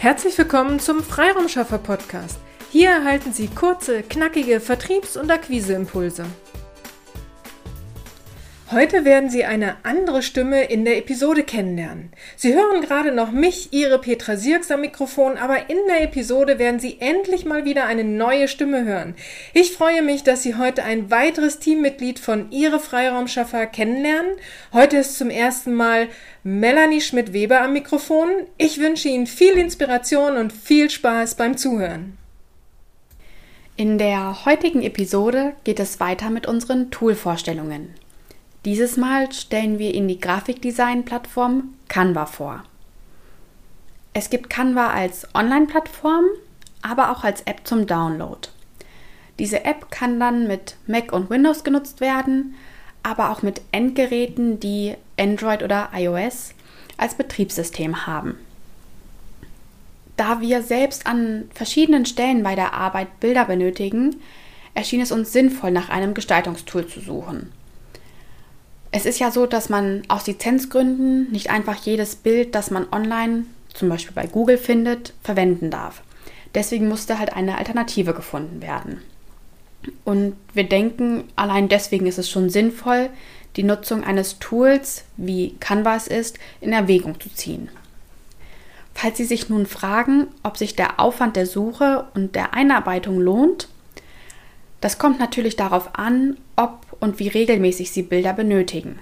Herzlich willkommen zum Freiraumschaffer Podcast. Hier erhalten Sie kurze, knackige Vertriebs- und Akquiseimpulse. Heute werden Sie eine andere Stimme in der Episode kennenlernen. Sie hören gerade noch mich, Ihre Petra Sierks am Mikrofon, aber in der Episode werden Sie endlich mal wieder eine neue Stimme hören. Ich freue mich, dass Sie heute ein weiteres Teammitglied von Ihre Freiraumschaffer kennenlernen. Heute ist zum ersten Mal Melanie Schmidt-Weber am Mikrofon. Ich wünsche Ihnen viel Inspiration und viel Spaß beim Zuhören. In der heutigen Episode geht es weiter mit unseren Tool-Vorstellungen. Dieses Mal stellen wir Ihnen die Grafikdesign-Plattform Canva vor. Es gibt Canva als Online-Plattform, aber auch als App zum Download. Diese App kann dann mit Mac und Windows genutzt werden, aber auch mit Endgeräten, die Android oder iOS als Betriebssystem haben. Da wir selbst an verschiedenen Stellen bei der Arbeit Bilder benötigen, erschien es uns sinnvoll, nach einem Gestaltungstool zu suchen. Es ist ja so, dass man aus Lizenzgründen nicht einfach jedes Bild, das man online, zum Beispiel bei Google findet, verwenden darf. Deswegen musste halt eine Alternative gefunden werden. Und wir denken, allein deswegen ist es schon sinnvoll, die Nutzung eines Tools, wie Canvas ist, in Erwägung zu ziehen. Falls Sie sich nun fragen, ob sich der Aufwand der Suche und der Einarbeitung lohnt, das kommt natürlich darauf an, ob und wie regelmäßig Sie Bilder benötigen.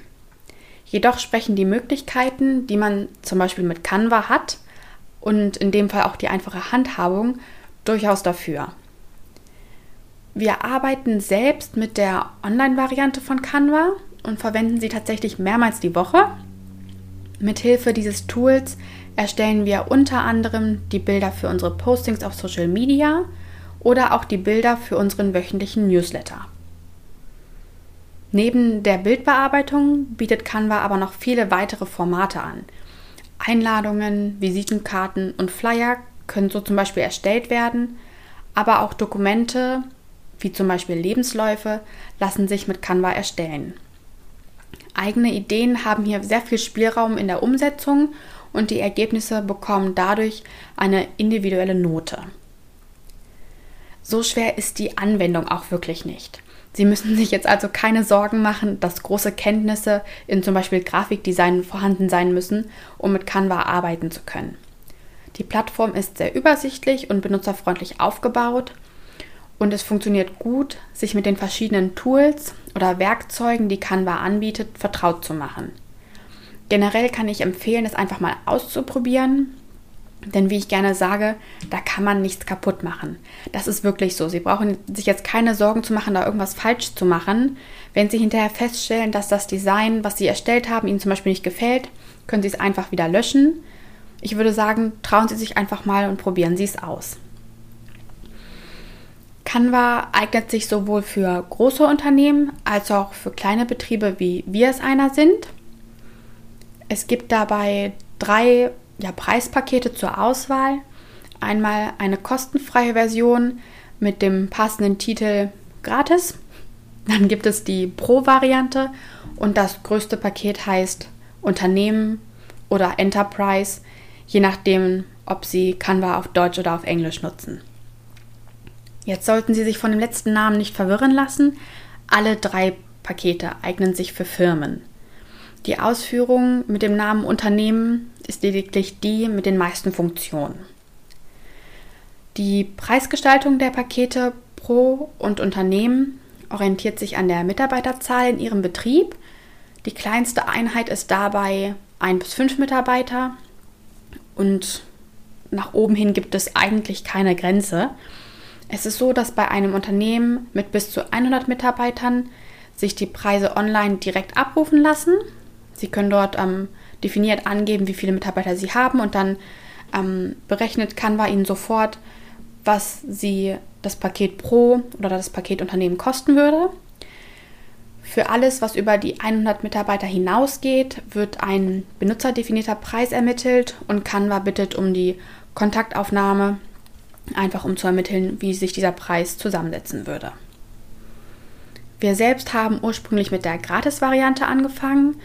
Jedoch sprechen die Möglichkeiten, die man zum Beispiel mit Canva hat und in dem Fall auch die einfache Handhabung, durchaus dafür. Wir arbeiten selbst mit der Online-Variante von Canva und verwenden sie tatsächlich mehrmals die Woche. Mithilfe dieses Tools erstellen wir unter anderem die Bilder für unsere Postings auf Social Media oder auch die Bilder für unseren wöchentlichen Newsletter. Neben der Bildbearbeitung bietet Canva aber noch viele weitere Formate an. Einladungen, Visitenkarten und Flyer können so zum Beispiel erstellt werden, aber auch Dokumente, wie zum Beispiel Lebensläufe, lassen sich mit Canva erstellen. Eigene Ideen haben hier sehr viel Spielraum in der Umsetzung und die Ergebnisse bekommen dadurch eine individuelle Note. So schwer ist die Anwendung auch wirklich nicht. Sie müssen sich jetzt also keine Sorgen machen, dass große Kenntnisse in zum Beispiel Grafikdesign vorhanden sein müssen, um mit Canva arbeiten zu können. Die Plattform ist sehr übersichtlich und benutzerfreundlich aufgebaut und es funktioniert gut, sich mit den verschiedenen Tools oder Werkzeugen, die Canva anbietet, vertraut zu machen. Generell kann ich empfehlen, es einfach mal auszuprobieren denn wie ich gerne sage, da kann man nichts kaputt machen. Das ist wirklich so. Sie brauchen sich jetzt keine Sorgen zu machen, da irgendwas falsch zu machen. Wenn Sie hinterher feststellen, dass das Design, was Sie erstellt haben, Ihnen zum Beispiel nicht gefällt, können Sie es einfach wieder löschen. Ich würde sagen, trauen Sie sich einfach mal und probieren Sie es aus. Canva eignet sich sowohl für große Unternehmen als auch für kleine Betriebe, wie wir es einer sind. Es gibt dabei drei ja, Preispakete zur Auswahl. Einmal eine kostenfreie Version mit dem passenden Titel gratis. Dann gibt es die Pro-Variante und das größte Paket heißt Unternehmen oder Enterprise, je nachdem, ob Sie Canva auf Deutsch oder auf Englisch nutzen. Jetzt sollten Sie sich von dem letzten Namen nicht verwirren lassen. Alle drei Pakete eignen sich für Firmen. Die Ausführung mit dem Namen Unternehmen ist lediglich die mit den meisten Funktionen. Die Preisgestaltung der Pakete pro und Unternehmen orientiert sich an der Mitarbeiterzahl in ihrem Betrieb. Die kleinste Einheit ist dabei ein bis fünf Mitarbeiter und nach oben hin gibt es eigentlich keine Grenze. Es ist so, dass bei einem Unternehmen mit bis zu 100 Mitarbeitern sich die Preise online direkt abrufen lassen Sie können dort ähm, definiert angeben, wie viele Mitarbeiter Sie haben und dann ähm, berechnet Canva Ihnen sofort, was Sie das Paket Pro oder das Paket Unternehmen kosten würde. Für alles, was über die 100 Mitarbeiter hinausgeht, wird ein benutzerdefinierter Preis ermittelt und Canva bittet um die Kontaktaufnahme, einfach um zu ermitteln, wie sich dieser Preis zusammensetzen würde. Wir selbst haben ursprünglich mit der Gratis-Variante angefangen.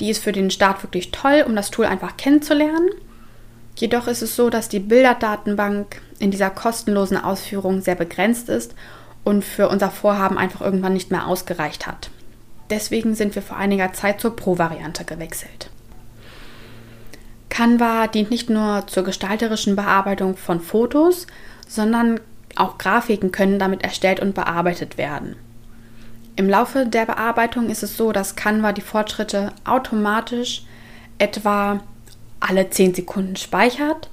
Die ist für den Start wirklich toll, um das Tool einfach kennenzulernen. Jedoch ist es so, dass die Bilderdatenbank in dieser kostenlosen Ausführung sehr begrenzt ist und für unser Vorhaben einfach irgendwann nicht mehr ausgereicht hat. Deswegen sind wir vor einiger Zeit zur Pro-Variante gewechselt. Canva dient nicht nur zur gestalterischen Bearbeitung von Fotos, sondern auch Grafiken können damit erstellt und bearbeitet werden. Im Laufe der Bearbeitung ist es so, dass Canva die Fortschritte automatisch etwa alle 10 Sekunden speichert.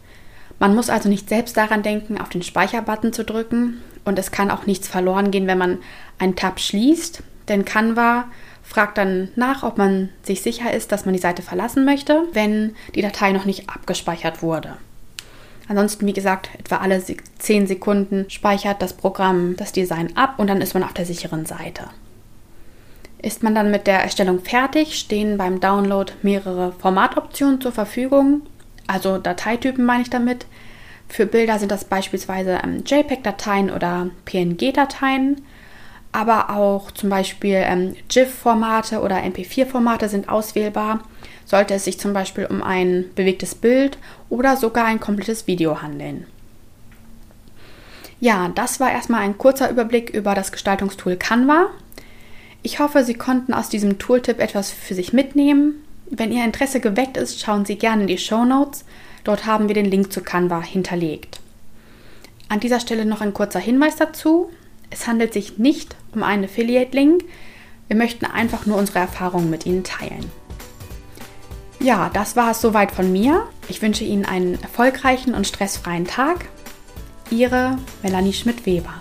Man muss also nicht selbst daran denken, auf den Speicherbutton zu drücken und es kann auch nichts verloren gehen, wenn man einen Tab schließt, denn Canva fragt dann nach, ob man sich sicher ist, dass man die Seite verlassen möchte, wenn die Datei noch nicht abgespeichert wurde. Ansonsten, wie gesagt, etwa alle 10 Sekunden speichert das Programm das Design ab und dann ist man auf der sicheren Seite. Ist man dann mit der Erstellung fertig, stehen beim Download mehrere Formatoptionen zur Verfügung, also Dateitypen meine ich damit. Für Bilder sind das beispielsweise ähm, JPEG-Dateien oder PNG-Dateien, aber auch zum Beispiel ähm, GIF-Formate oder MP4-Formate sind auswählbar, sollte es sich zum Beispiel um ein bewegtes Bild oder sogar ein komplettes Video handeln. Ja, das war erstmal ein kurzer Überblick über das Gestaltungstool Canva. Ich hoffe, Sie konnten aus diesem Tooltip etwas für sich mitnehmen. Wenn Ihr Interesse geweckt ist, schauen Sie gerne in die Show Notes. Dort haben wir den Link zu Canva hinterlegt. An dieser Stelle noch ein kurzer Hinweis dazu. Es handelt sich nicht um einen Affiliate-Link. Wir möchten einfach nur unsere Erfahrungen mit Ihnen teilen. Ja, das war es soweit von mir. Ich wünsche Ihnen einen erfolgreichen und stressfreien Tag. Ihre Melanie Schmidt-Weber.